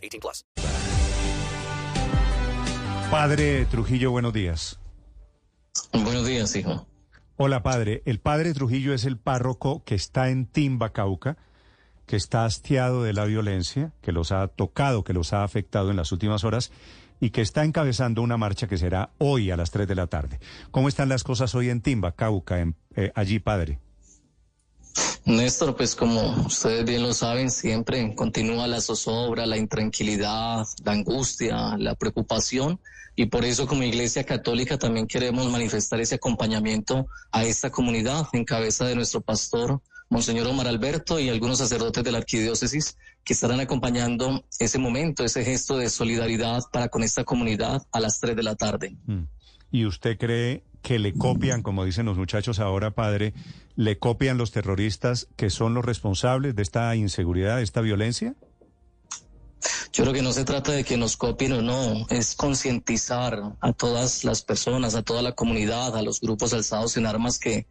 18 plus. Padre Trujillo, buenos días. Buenos días, hijo. Hola, padre. El padre Trujillo es el párroco que está en Timba, Cauca, que está hastiado de la violencia, que los ha tocado, que los ha afectado en las últimas horas y que está encabezando una marcha que será hoy a las 3 de la tarde. ¿Cómo están las cosas hoy en Timba, Cauca, en, eh, allí, padre? Néstor, pues como ustedes bien lo saben, siempre continúa la zozobra, la intranquilidad, la angustia, la preocupación y por eso como Iglesia Católica también queremos manifestar ese acompañamiento a esta comunidad en cabeza de nuestro pastor Monseñor Omar Alberto y algunos sacerdotes de la arquidiócesis que estarán acompañando ese momento, ese gesto de solidaridad para con esta comunidad a las 3 de la tarde. Mm. ¿Y usted cree que le copian, como dicen los muchachos ahora, padre, le copian los terroristas que son los responsables de esta inseguridad, de esta violencia? Yo creo que no se trata de que nos copien o no, es concientizar a todas las personas, a toda la comunidad, a los grupos alzados en armas que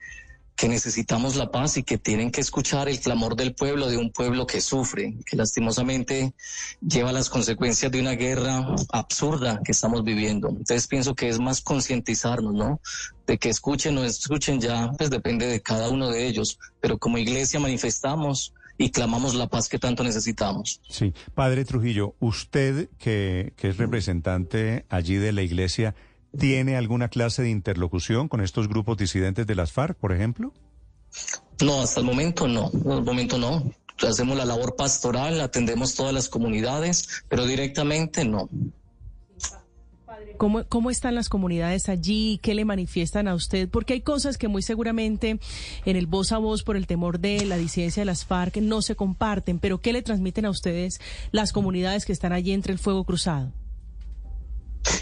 que necesitamos la paz y que tienen que escuchar el clamor del pueblo, de un pueblo que sufre, que lastimosamente lleva las consecuencias de una guerra absurda que estamos viviendo. Entonces pienso que es más concientizarnos, ¿no? De que escuchen o escuchen ya, pues depende de cada uno de ellos, pero como iglesia manifestamos y clamamos la paz que tanto necesitamos. Sí, Padre Trujillo, usted que, que es representante allí de la iglesia, ¿Tiene alguna clase de interlocución con estos grupos disidentes de las FARC, por ejemplo? No, hasta el momento no. Hasta el momento no. Hacemos la labor pastoral, atendemos todas las comunidades, pero directamente no. ¿Cómo, ¿Cómo, están las comunidades allí? ¿Qué le manifiestan a usted? Porque hay cosas que muy seguramente en el voz a voz por el temor de la disidencia de las FARC no se comparten, pero ¿qué le transmiten a ustedes las comunidades que están allí entre el fuego cruzado?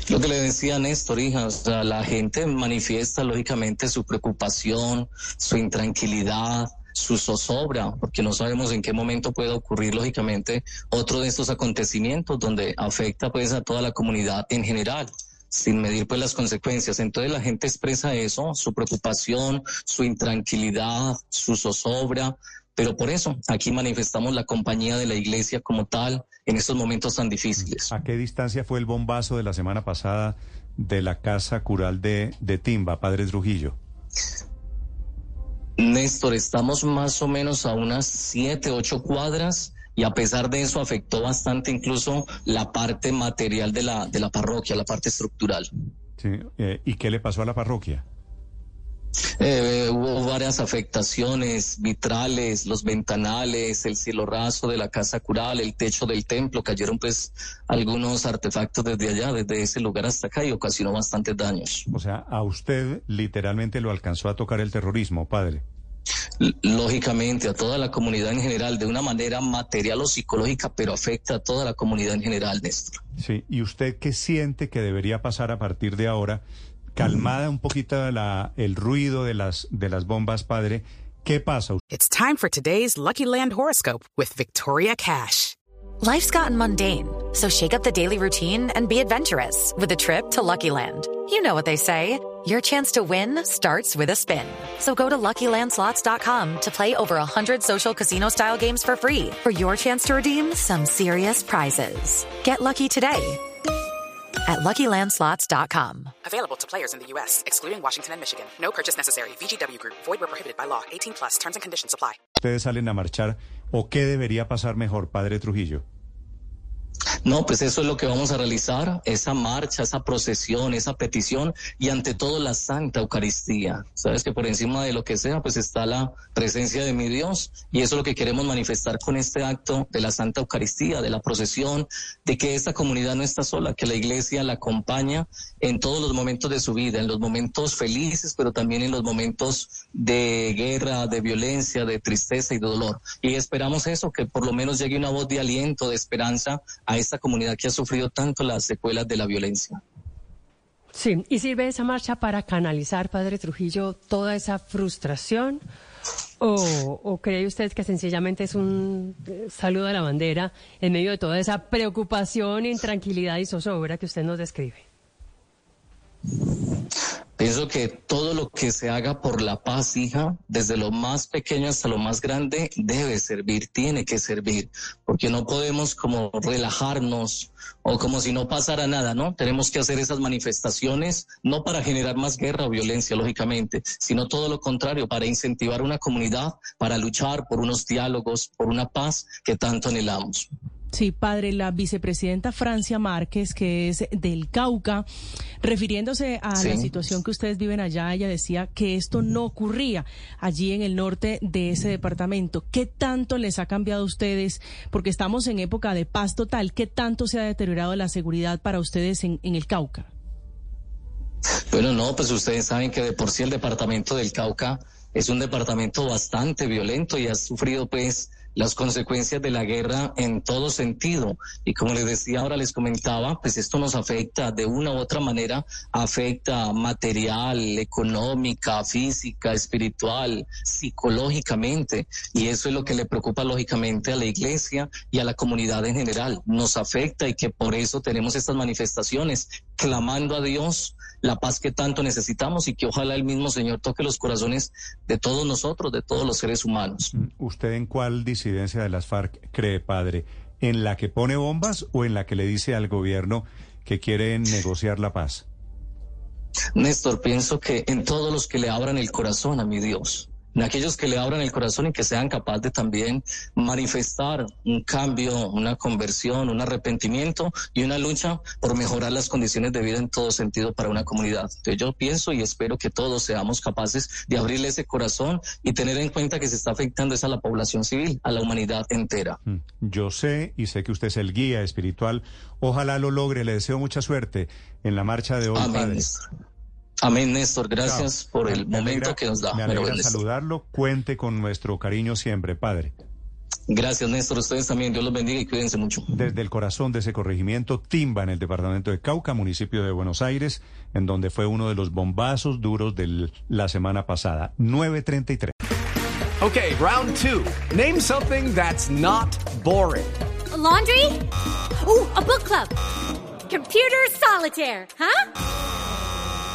Lo que le decía Néstor, hija, o sea, la gente manifiesta lógicamente su preocupación, su intranquilidad, su zozobra, porque no sabemos en qué momento puede ocurrir lógicamente otro de estos acontecimientos donde afecta pues a toda la comunidad en general sin medir pues las consecuencias. Entonces la gente expresa eso, su preocupación, su intranquilidad, su zozobra, pero por eso aquí manifestamos la compañía de la iglesia como tal en estos momentos tan difíciles. ¿A qué distancia fue el bombazo de la semana pasada de la casa cural de, de Timba, Padre Trujillo? Néstor, estamos más o menos a unas siete, ocho cuadras y a pesar de eso afectó bastante incluso la parte material de la, de la parroquia, la parte estructural. Sí, eh, ¿Y qué le pasó a la parroquia? Eh, hubo varias afectaciones, vitrales, los ventanales, el cielo raso de la casa cural, el techo del templo, cayeron pues algunos artefactos desde allá, desde ese lugar hasta acá y ocasionó bastantes daños. O sea, a usted literalmente lo alcanzó a tocar el terrorismo, padre. Lógicamente, a toda la comunidad en general, de una manera material o psicológica, pero afecta a toda la comunidad en general, Néstor. Sí, ¿y usted qué siente que debería pasar a partir de ahora calmada un poquito la, el ruido de las, de las bombas, padre. ¿Qué pasa? It's time for today's Lucky Land horoscope with Victoria Cash. Life's gotten mundane, so shake up the daily routine and be adventurous with a trip to Lucky Land. You know what they say. Your chance to win starts with a spin. So go to LuckyLandSlots.com to play over 100 social casino-style games for free for your chance to redeem some serious prizes. Get lucky today at LuckyLandSlots.com. Available to players in the U.S., excluding Washington and Michigan. No purchase necessary. VGW Group. Void where prohibited by law. 18 plus. Terms and conditions apply. Ustedes salen a marchar. ¿O qué debería pasar mejor, Padre Trujillo? No, pues eso es lo que vamos a realizar, esa marcha, esa procesión, esa petición y ante todo la Santa Eucaristía. Sabes que por encima de lo que sea, pues está la presencia de mi Dios y eso es lo que queremos manifestar con este acto de la Santa Eucaristía, de la procesión, de que esta comunidad no está sola, que la iglesia la acompaña en todos los momentos de su vida, en los momentos felices, pero también en los momentos de guerra, de violencia, de tristeza y de dolor. Y esperamos eso, que por lo menos llegue una voz de aliento, de esperanza a esta comunidad que ha sufrido tanto las secuelas de la violencia. Sí, y sirve esa marcha para canalizar, Padre Trujillo, toda esa frustración. ¿O, o cree usted que sencillamente es un eh, saludo a la bandera en medio de toda esa preocupación, intranquilidad y zozobra que usted nos describe? Pienso que todo lo que se haga por la paz, hija, desde lo más pequeño hasta lo más grande, debe servir, tiene que servir, porque no podemos como relajarnos o como si no pasara nada, ¿no? Tenemos que hacer esas manifestaciones no para generar más guerra o violencia, lógicamente, sino todo lo contrario, para incentivar una comunidad, para luchar por unos diálogos, por una paz que tanto anhelamos. Sí, padre, la vicepresidenta Francia Márquez, que es del Cauca, refiriéndose a la situación que ustedes viven allá, ella decía que esto no ocurría allí en el norte de ese departamento. ¿Qué tanto les ha cambiado a ustedes? Porque estamos en época de paz total. ¿Qué tanto se ha deteriorado la seguridad para ustedes en, en el Cauca? Bueno, no, pues ustedes saben que de por sí el departamento del Cauca es un departamento bastante violento y ha sufrido pues las consecuencias de la guerra en todo sentido. Y como les decía, ahora les comentaba, pues esto nos afecta de una u otra manera, afecta material, económica, física, espiritual, psicológicamente. Y eso es lo que le preocupa lógicamente a la iglesia y a la comunidad en general. Nos afecta y que por eso tenemos estas manifestaciones clamando a Dios la paz que tanto necesitamos y que ojalá el mismo Señor toque los corazones de todos nosotros, de todos los seres humanos. ¿Usted en cuál disidencia de las FARC cree, padre? ¿En la que pone bombas o en la que le dice al gobierno que quiere negociar la paz? Néstor, pienso que en todos los que le abran el corazón a mi Dios aquellos que le abran el corazón y que sean capaces de también manifestar un cambio, una conversión, un arrepentimiento y una lucha por mejorar las condiciones de vida en todo sentido para una comunidad. Entonces yo pienso y espero que todos seamos capaces de abrirle ese corazón y tener en cuenta que se está afectando es a la población civil, a la humanidad entera. Mm. Yo sé y sé que usted es el guía espiritual. Ojalá lo logre. Le deseo mucha suerte en la marcha de hoy, Amén. Amén, Néstor. Gracias por el momento que nos da. Me alegra saludarlo. Cuente con nuestro cariño siempre, Padre. Gracias, Néstor. Ustedes también. Dios los bendiga y cuídense mucho. Desde el corazón de ese corregimiento, Timba, en el departamento de Cauca, municipio de Buenos Aires, en donde fue uno de los bombazos duros de la semana pasada. 933. Ok, round two. Name something that's not boring. laundry? Uh, a book club. Computer solitaire, huh?